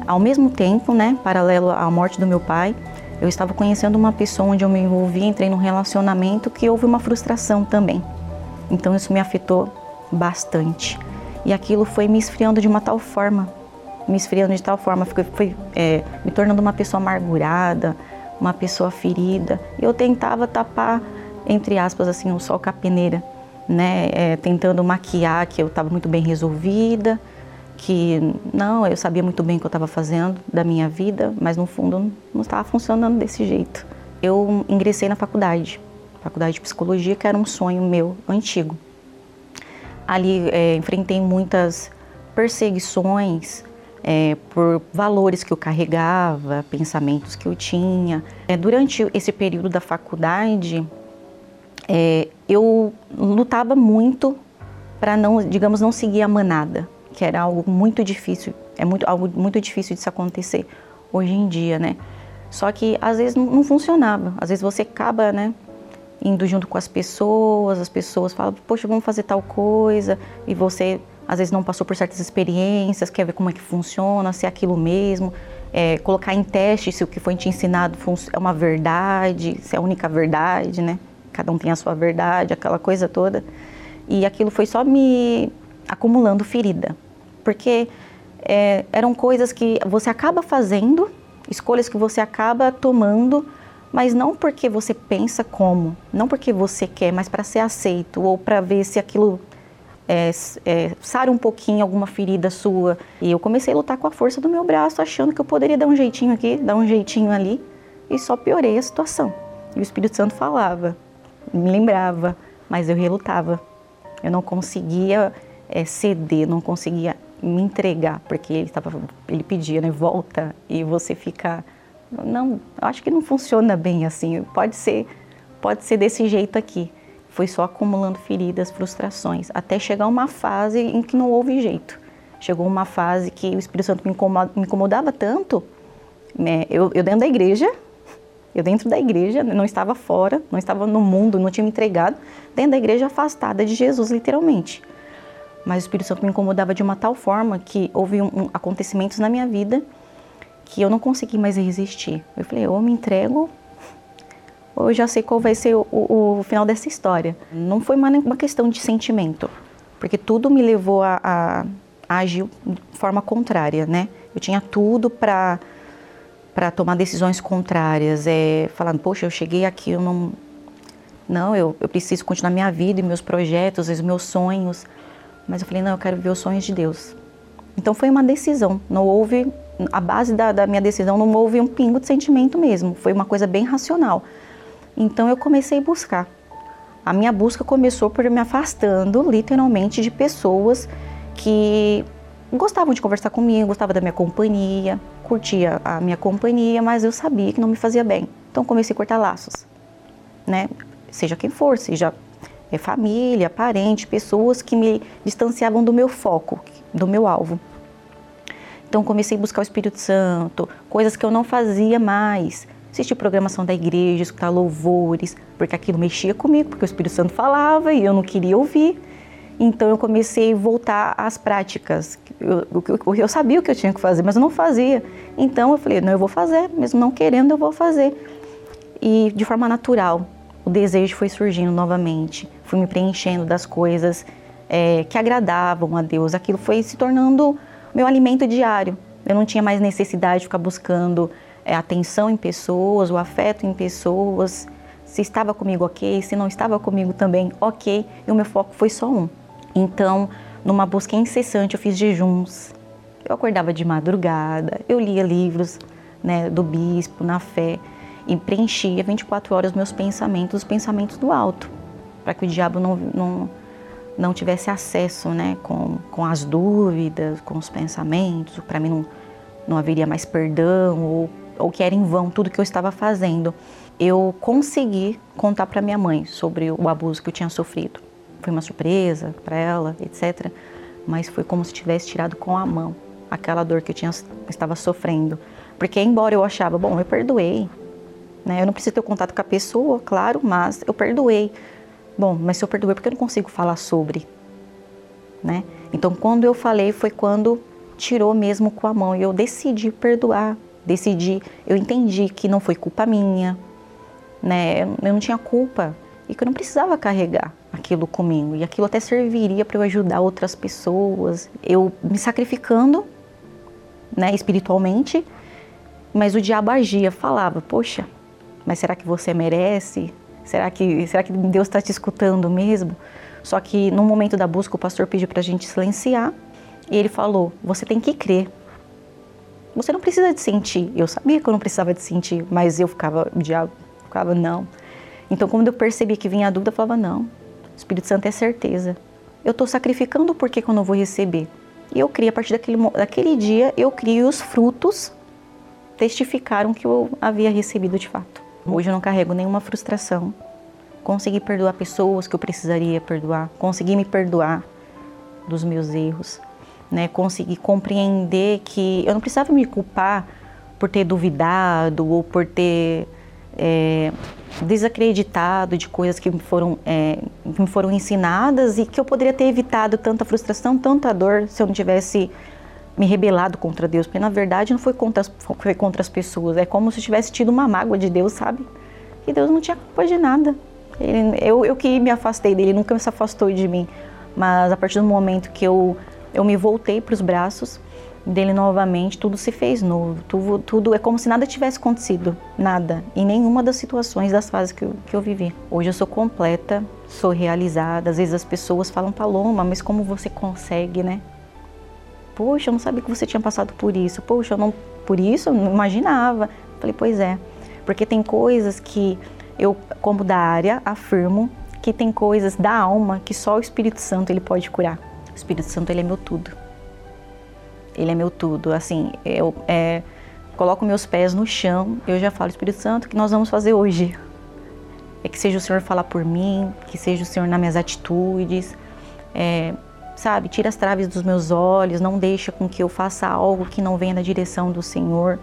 ao mesmo tempo, né, paralelo à morte do meu pai, eu estava conhecendo uma pessoa onde eu me envolvi, entrei num relacionamento que houve uma frustração também. Então isso me afetou bastante e aquilo foi me esfriando de uma tal forma, me esfriando de tal forma, foi, foi é, me tornando uma pessoa amargurada, uma pessoa ferida. Eu tentava tapar, entre aspas, assim, o sol com a peneira, né? É, tentando maquiar que eu estava muito bem resolvida, que não, eu sabia muito bem o que eu estava fazendo da minha vida, mas no fundo não estava funcionando desse jeito. Eu ingressei na faculdade, faculdade de psicologia, que era um sonho meu antigo. Ali é, enfrentei muitas perseguições, é, por valores que eu carregava, pensamentos que eu tinha. É, durante esse período da faculdade, é, eu lutava muito para não, digamos, não seguir a manada, que era algo muito difícil, é muito algo muito difícil de se acontecer hoje em dia, né? Só que às vezes não, não funcionava. Às vezes você acaba, né, indo junto com as pessoas, as pessoas falam, poxa, vamos fazer tal coisa, e você às vezes não passou por certas experiências, quer ver como é que funciona, se é aquilo mesmo, é, colocar em teste se o que foi te ensinado é uma verdade, se é a única verdade, né? Cada um tem a sua verdade, aquela coisa toda. E aquilo foi só me acumulando ferida, porque é, eram coisas que você acaba fazendo, escolhas que você acaba tomando, mas não porque você pensa como, não porque você quer, mas para ser aceito ou para ver se aquilo é, é, sara um pouquinho alguma ferida sua. E eu comecei a lutar com a força do meu braço, achando que eu poderia dar um jeitinho aqui, dar um jeitinho ali, e só piorei a situação. E o Espírito Santo falava, me lembrava, mas eu relutava. Eu não conseguia é, ceder, não conseguia me entregar, porque ele, tava, ele pedia, né, volta, e você fica, não, acho que não funciona bem assim, pode ser, pode ser desse jeito aqui foi só acumulando feridas, frustrações, até chegar uma fase em que não houve jeito. Chegou uma fase que o Espírito Santo me incomodava, me incomodava tanto, né? eu, eu dentro da igreja, eu dentro da igreja, não estava fora, não estava no mundo, não tinha me entregado, dentro da igreja afastada de Jesus, literalmente. Mas o Espírito Santo me incomodava de uma tal forma que houve um, um, acontecimentos na minha vida que eu não consegui mais resistir. Eu falei, ou me entrego eu já sei qual vai ser o, o, o final dessa história. Não foi uma, uma, questão de sentimento, porque tudo me levou a, a, a agir de forma contrária, né? Eu tinha tudo para para tomar decisões contrárias, é, falando, poxa, eu cheguei aqui, eu não, não, eu, eu preciso continuar minha vida e meus projetos, os meus sonhos, mas eu falei, não, eu quero ver os sonhos de Deus. Então foi uma decisão, não houve, a base da, da minha decisão não houve um pingo de sentimento mesmo, foi uma coisa bem racional. Então eu comecei a buscar. A minha busca começou por me afastando literalmente de pessoas que gostavam de conversar comigo, gostavam da minha companhia, curtia a minha companhia, mas eu sabia que não me fazia bem. Então comecei a cortar laços, né? Seja quem for, seja é família, parente, pessoas que me distanciavam do meu foco, do meu alvo. Então comecei a buscar o Espírito Santo, coisas que eu não fazia mais, assistir programação da igreja, escutar louvores, porque aquilo mexia comigo, porque o Espírito Santo falava e eu não queria ouvir. Então eu comecei a voltar às práticas. Eu, eu, eu, sabia o que eu tinha que fazer, mas eu não fazia. Então eu falei, não, eu vou fazer, mesmo não querendo, eu vou fazer. E de forma natural, o desejo foi surgindo novamente. Fui me preenchendo das coisas é, que agradavam a Deus. Aquilo foi se tornando meu alimento diário. Eu não tinha mais necessidade de ficar buscando é, atenção em pessoas, o afeto em pessoas, se estava comigo ok, se não estava comigo também ok, e o meu foco foi só um. Então, numa busca incessante, eu fiz jejuns, eu acordava de madrugada, eu lia livros né, do bispo, na fé, e preenchia 24 horas meus pensamentos, os pensamentos do alto, para que o diabo não, não, não tivesse acesso né, com, com as dúvidas, com os pensamentos, para mim não, não haveria mais perdão ou ou que era em vão tudo que eu estava fazendo. Eu consegui contar para minha mãe sobre o abuso que eu tinha sofrido. Foi uma surpresa para ela, etc. Mas foi como se tivesse tirado com a mão aquela dor que eu tinha, estava sofrendo. Porque embora eu achava, bom, eu perdoei, né? Eu não preciso ter contato com a pessoa, claro, mas eu perdoei. Bom, mas se eu perdoei, porque eu não consigo falar sobre, né? Então, quando eu falei, foi quando tirou mesmo com a mão e eu decidi perdoar decidi, eu entendi que não foi culpa minha, né? Eu não tinha culpa e que eu não precisava carregar aquilo comigo e aquilo até serviria para eu ajudar outras pessoas, eu me sacrificando, né, espiritualmente, mas o diabo agia, falava, poxa, mas será que você merece? Será que, será que Deus está te escutando mesmo? Só que no momento da busca o pastor pediu para a gente silenciar e ele falou, você tem que crer. Você não precisa de sentir. Eu sabia que eu não precisava de sentir, mas eu ficava, diabo ficava, não. Então, quando eu percebi que vinha a dúvida, eu falava, não, o Espírito Santo é certeza. Eu estou sacrificando porque que eu não vou receber. E eu criei, a partir daquele, daquele dia, eu criei os frutos, testificaram que eu havia recebido de fato. Hoje eu não carrego nenhuma frustração, Consegui perdoar pessoas que eu precisaria perdoar, consegui me perdoar dos meus erros, né? Consegui compreender que eu não precisava me culpar por ter duvidado ou por ter é, desacreditado de coisas que me foram, é, me foram ensinadas e que eu poderia ter evitado tanta frustração, tanta dor se eu não tivesse me rebelado contra Deus, porque na verdade não foi contra, as, foi contra as pessoas, é como se tivesse tido uma mágoa de Deus, sabe? E Deus não tinha culpa de nada. Ele, eu, eu que me afastei dele, ele nunca se afastou de mim. Mas a partir do momento que eu, eu me voltei para os braços dele novamente, tudo se fez novo. Tudo, tudo é como se nada tivesse acontecido, nada, em nenhuma das situações, das fases que eu, que eu vivi. Hoje eu sou completa, sou realizada. Às vezes as pessoas falam, Paloma, mas como você consegue, né? Poxa, eu não sabia que você tinha passado por isso. Poxa, eu não, por isso eu não imaginava. Falei, pois é, porque tem coisas que eu, como da área, afirmo que tem coisas da alma que só o Espírito Santo ele pode curar. Espírito Santo ele é meu tudo. Ele é meu tudo. Assim, eu é, coloco meus pés no chão, eu já falo Espírito Santo, o que nós vamos fazer hoje? É que seja o Senhor falar por mim, que seja o Senhor nas minhas atitudes, é, sabe? Tira as traves dos meus olhos, não deixa com que eu faça algo que não venha da direção do Senhor.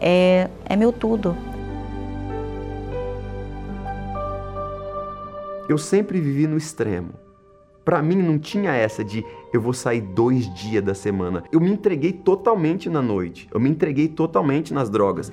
É, é meu tudo. eu sempre vivi no extremo. Para mim não tinha essa de eu vou sair dois dias da semana. Eu me entreguei totalmente na noite. Eu me entreguei totalmente nas drogas.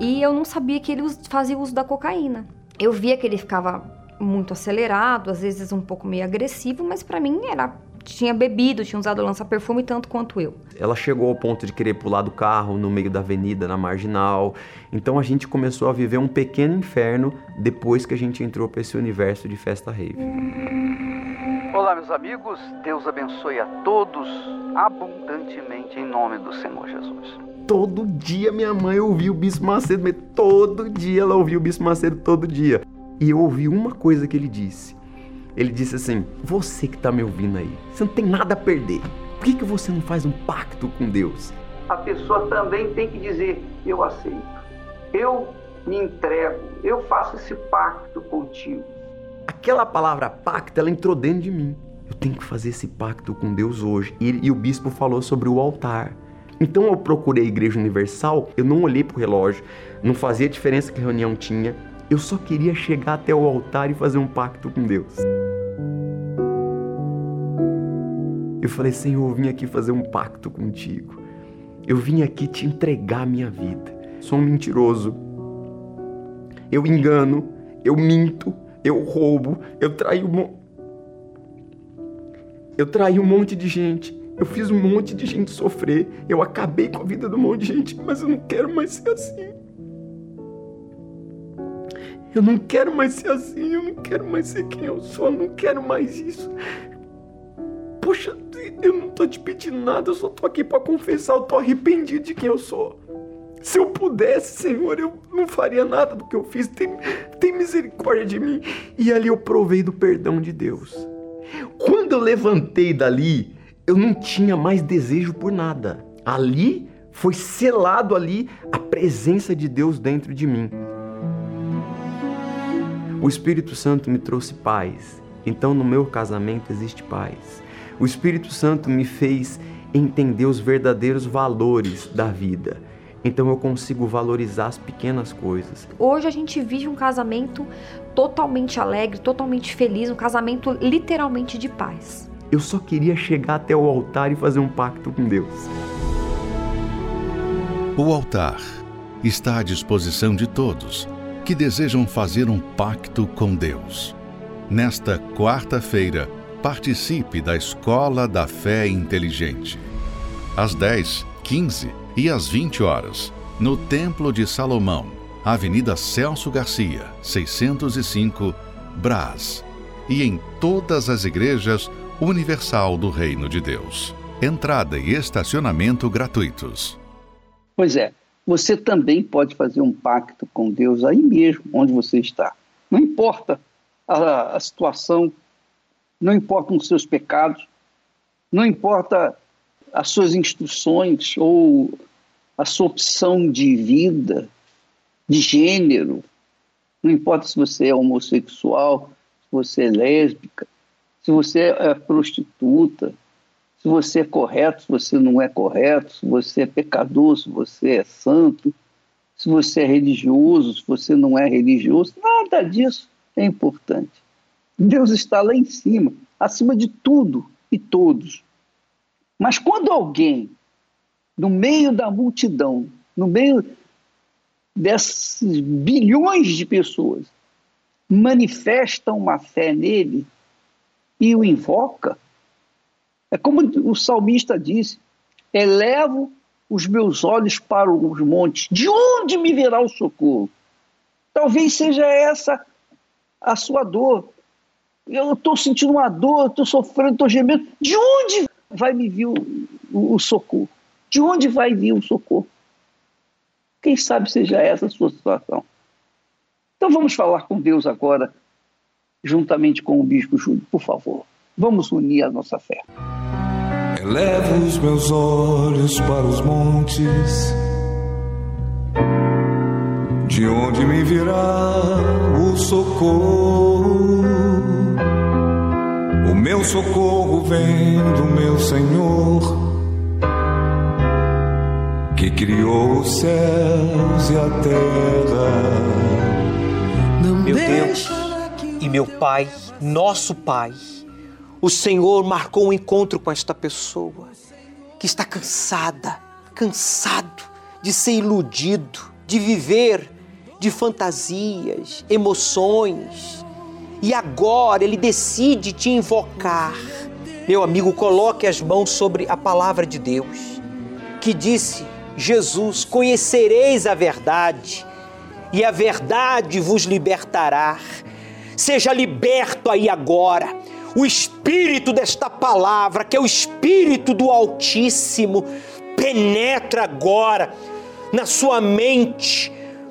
E eu não sabia que ele fazia uso da cocaína. Eu via que ele ficava muito acelerado, às vezes um pouco meio agressivo, mas para mim era tinha bebido, tinha usado lança-perfume tanto quanto eu. Ela chegou ao ponto de querer pular do carro no meio da avenida, na marginal. Então a gente começou a viver um pequeno inferno depois que a gente entrou para esse universo de festa rave. Olá, meus amigos. Deus abençoe a todos abundantemente em nome do Senhor Jesus. Todo dia minha mãe ouvia o Bispo Macedo, todo dia ela ouvia o Bispo Macedo todo dia. E eu ouvi uma coisa que ele disse ele disse assim: Você que está me ouvindo aí, você não tem nada a perder. Por que, que você não faz um pacto com Deus? A pessoa também tem que dizer: Eu aceito, eu me entrego, eu faço esse pacto contigo. Aquela palavra pacto, ela entrou dentro de mim. Eu tenho que fazer esse pacto com Deus hoje. E, e o bispo falou sobre o altar. Então eu procurei a Igreja Universal, eu não olhei para o relógio, não fazia diferença que reunião tinha, eu só queria chegar até o altar e fazer um pacto com Deus. Eu falei, Senhor, eu vim aqui fazer um pacto contigo. Eu vim aqui te entregar a minha vida. Sou um mentiroso. Eu engano, eu minto, eu roubo, eu traio um Eu traí um monte de gente. Eu fiz um monte de gente sofrer. Eu acabei com a vida de um monte de gente, mas eu não quero mais ser assim. Eu não quero mais ser assim, eu não quero mais ser quem eu sou, eu não quero mais isso. Poxa, eu não tô te pedindo nada, eu só tô aqui para confessar, eu tô arrependido de quem eu sou. Se eu pudesse, Senhor, eu não faria nada do que eu fiz. Tem, tem misericórdia de mim. E ali eu provei do perdão de Deus. Quando eu levantei dali, eu não tinha mais desejo por nada. Ali foi selado ali a presença de Deus dentro de mim. O Espírito Santo me trouxe paz, então no meu casamento existe paz. O Espírito Santo me fez entender os verdadeiros valores da vida. Então eu consigo valorizar as pequenas coisas. Hoje a gente vive um casamento totalmente alegre, totalmente feliz, um casamento literalmente de paz. Eu só queria chegar até o altar e fazer um pacto com Deus. O altar está à disposição de todos que desejam fazer um pacto com Deus. Nesta quarta-feira, participe da Escola da Fé Inteligente. Às 10, 15 e às 20 horas, no Templo de Salomão, Avenida Celso Garcia, 605, Brás. E em todas as igrejas Universal do Reino de Deus. Entrada e estacionamento gratuitos. Pois é, você também pode fazer um pacto com Deus aí mesmo, onde você está. Não importa a, a situação, não importam os seus pecados, não importa as suas instruções ou a sua opção de vida, de gênero, Não importa se você é homossexual, se você é lésbica, se você é prostituta, se você é correto, se você não é correto, se você é pecador, se você é santo, se você é religioso, se você não é religioso, nada disso é importante. Deus está lá em cima, acima de tudo e todos. Mas quando alguém, no meio da multidão, no meio desses bilhões de pessoas, manifesta uma fé nele e o invoca, é como o salmista disse: elevo os meus olhos para os montes, de onde me virá o socorro? Talvez seja essa a sua dor. Eu estou sentindo uma dor, estou sofrendo, estou gemendo. De onde vai me vir o, o, o socorro? De onde vai vir o socorro? Quem sabe seja essa a sua situação. Então vamos falar com Deus agora, juntamente com o Bispo Júlio, por favor. Vamos unir a nossa fé. Elevo os meus olhos para os montes, de onde me virá o socorro. O meu socorro vem do meu Senhor que criou os céus e a terra. meu Deus e meu Pai, nosso Pai, o Senhor marcou um encontro com esta pessoa que está cansada, cansado de ser iludido, de viver de fantasias, emoções. E agora ele decide te invocar. Meu amigo, coloque as mãos sobre a palavra de Deus, que disse Jesus: Conhecereis a verdade, e a verdade vos libertará. Seja liberto aí agora. O espírito desta palavra, que é o espírito do Altíssimo, penetra agora na sua mente,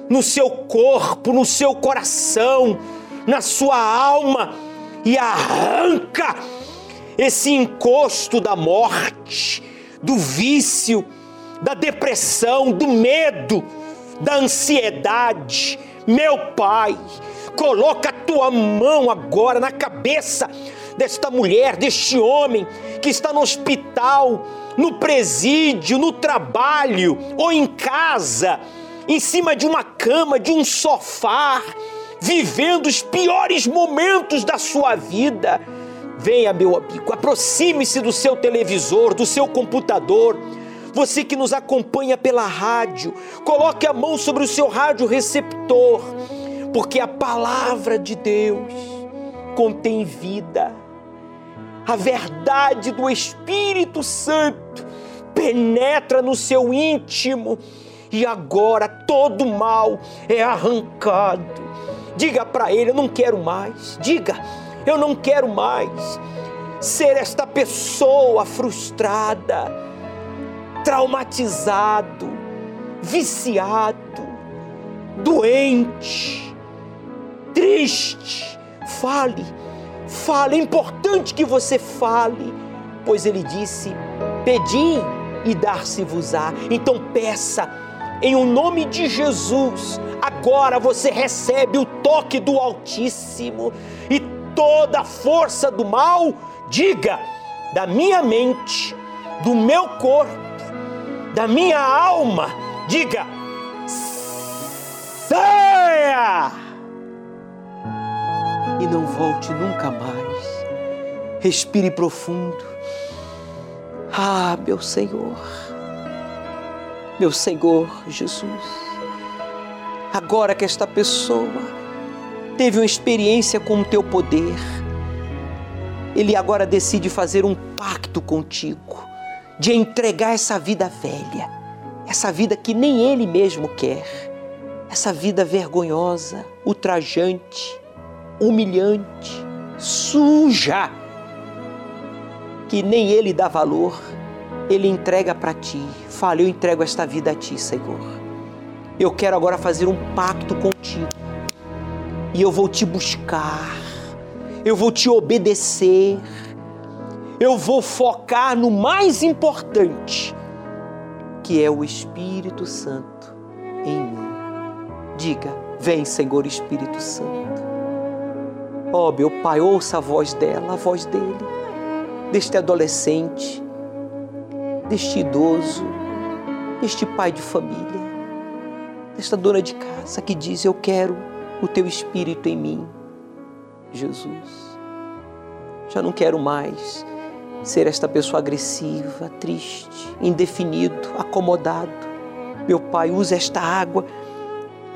no seu corpo, no seu coração, na sua alma e arranca esse encosto da morte, do vício da depressão, do medo, da ansiedade. Meu Pai, coloca a tua mão agora na cabeça desta mulher, deste homem que está no hospital, no presídio, no trabalho ou em casa, em cima de uma cama, de um sofá, vivendo os piores momentos da sua vida. Venha, meu amigo, aproxime-se do seu televisor, do seu computador você que nos acompanha pela rádio, coloque a mão sobre o seu rádio receptor, porque a palavra de Deus contém vida. A verdade do Espírito Santo penetra no seu íntimo e agora todo mal é arrancado. Diga para ele: Eu não quero mais. Diga: Eu não quero mais ser esta pessoa frustrada traumatizado, viciado, doente, triste. Fale, fale, é importante que você fale, pois ele disse: Pedi e dar-se-vos-á. Então peça, em o nome de Jesus. Agora você recebe o toque do Altíssimo e toda a força do mal, diga, da minha mente, do meu corpo da minha alma, diga: saia! E não volte nunca mais. Respire profundo. Ah, meu Senhor, meu Senhor Jesus, agora que esta pessoa teve uma experiência com o teu poder, ele agora decide fazer um pacto contigo de entregar essa vida velha, essa vida que nem ele mesmo quer, essa vida vergonhosa, ultrajante, humilhante, suja, que nem ele dá valor, ele entrega para ti. Fala, eu entrego esta vida a ti, Senhor. Eu quero agora fazer um pacto contigo. E eu vou te buscar. Eu vou te obedecer eu vou focar no mais importante, que é o Espírito Santo em mim. Diga, Vem, Senhor Espírito Santo. Ó meu Pai, ouça a voz dela, a voz dele, deste adolescente, deste idoso, deste pai de família, desta dona de casa que diz: Eu quero o teu Espírito em mim, Jesus. Já não quero mais ser esta pessoa agressiva, triste, indefinido, acomodado. Meu Pai, usa esta água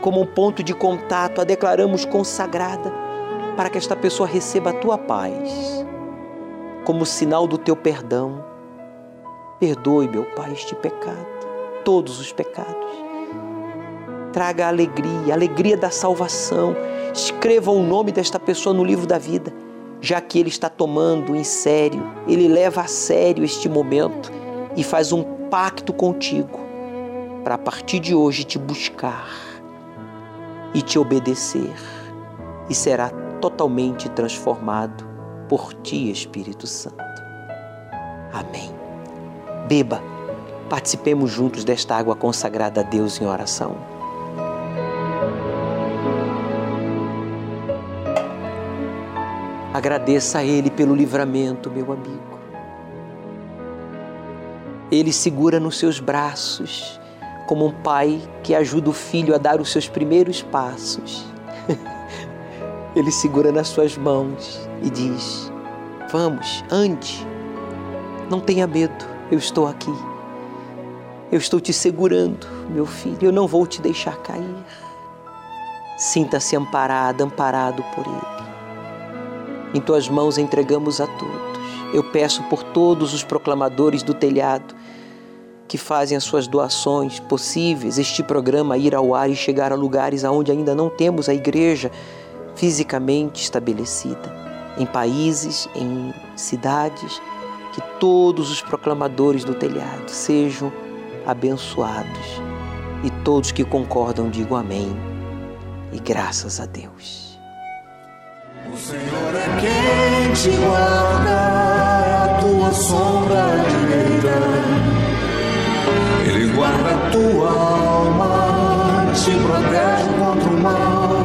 como um ponto de contato, a declaramos consagrada, para que esta pessoa receba a tua paz, como sinal do teu perdão. Perdoe, meu Pai, este pecado, todos os pecados. Traga alegria, a alegria da salvação. Escreva o nome desta pessoa no livro da vida já que ele está tomando em sério, ele leva a sério este momento e faz um pacto contigo para a partir de hoje te buscar e te obedecer e será totalmente transformado por ti, Espírito Santo. Amém. Beba, participemos juntos desta água consagrada a Deus em oração. Agradeça a Ele pelo livramento, meu amigo. Ele segura nos seus braços, como um pai que ajuda o filho a dar os seus primeiros passos. Ele segura nas suas mãos e diz: Vamos, ande, não tenha medo, eu estou aqui. Eu estou te segurando, meu filho, eu não vou te deixar cair. Sinta-se amparada, amparado por Ele. Em tuas mãos entregamos a todos. Eu peço por todos os proclamadores do telhado que fazem as suas doações possíveis, este programa ir ao ar e chegar a lugares aonde ainda não temos a igreja fisicamente estabelecida, em países, em cidades, que todos os proclamadores do telhado sejam abençoados e todos que concordam digam amém e graças a Deus. O Senhor é quem te guarda, é a tua sombra direita. Ele guarda a tua alma, te protege contra o mal.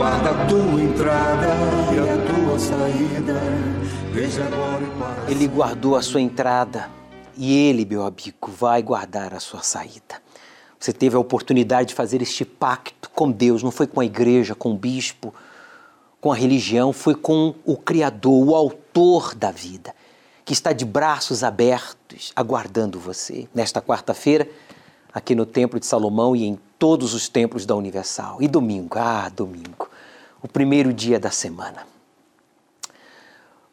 Guarda a tua entrada e a tua saída, desde agora e para Ele guardou a sua entrada e ele, meu amigo, vai guardar a sua saída. Você teve a oportunidade de fazer este pacto com Deus, não foi com a igreja, com o bispo, com a religião, foi com o Criador, o Autor da vida, que está de braços abertos aguardando você. Nesta quarta-feira, aqui no Templo de Salomão e em todos os templos da Universal. E domingo, ah, domingo, o primeiro dia da semana.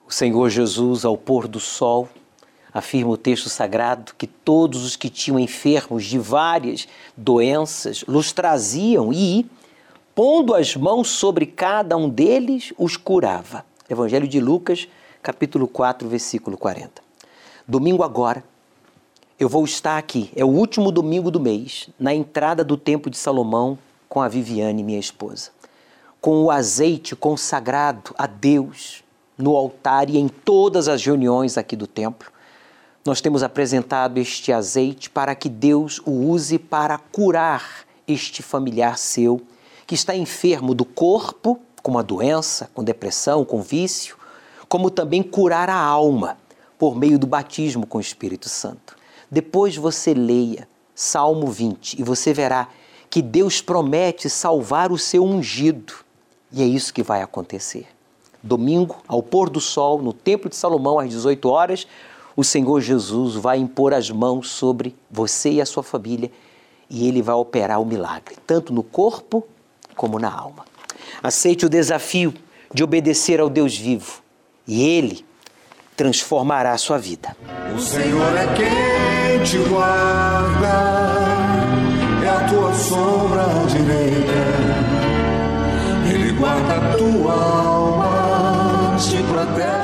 O Senhor Jesus, ao pôr do sol, afirma o texto sagrado que todos os que tinham enfermos de várias doenças los traziam e pondo as mãos sobre cada um deles, os curava. Evangelho de Lucas, capítulo 4, versículo 40. Domingo agora, eu vou estar aqui, é o último domingo do mês, na entrada do Templo de Salomão com a Viviane, minha esposa, com o azeite consagrado a Deus no altar e em todas as reuniões aqui do templo. Nós temos apresentado este azeite para que Deus o use para curar este familiar seu que está enfermo do corpo, com uma doença, com depressão, com vício, como também curar a alma por meio do batismo com o Espírito Santo. Depois você leia Salmo 20 e você verá que Deus promete salvar o seu ungido. E é isso que vai acontecer. Domingo, ao pôr do sol, no Templo de Salomão, às 18 horas, o Senhor Jesus vai impor as mãos sobre você e a sua família e ele vai operar o milagre, tanto no corpo como na alma. Aceite o desafio de obedecer ao Deus vivo e Ele transformará a sua vida. O Senhor é quem te guarda, é a tua sombra direita. Tua alma, te protege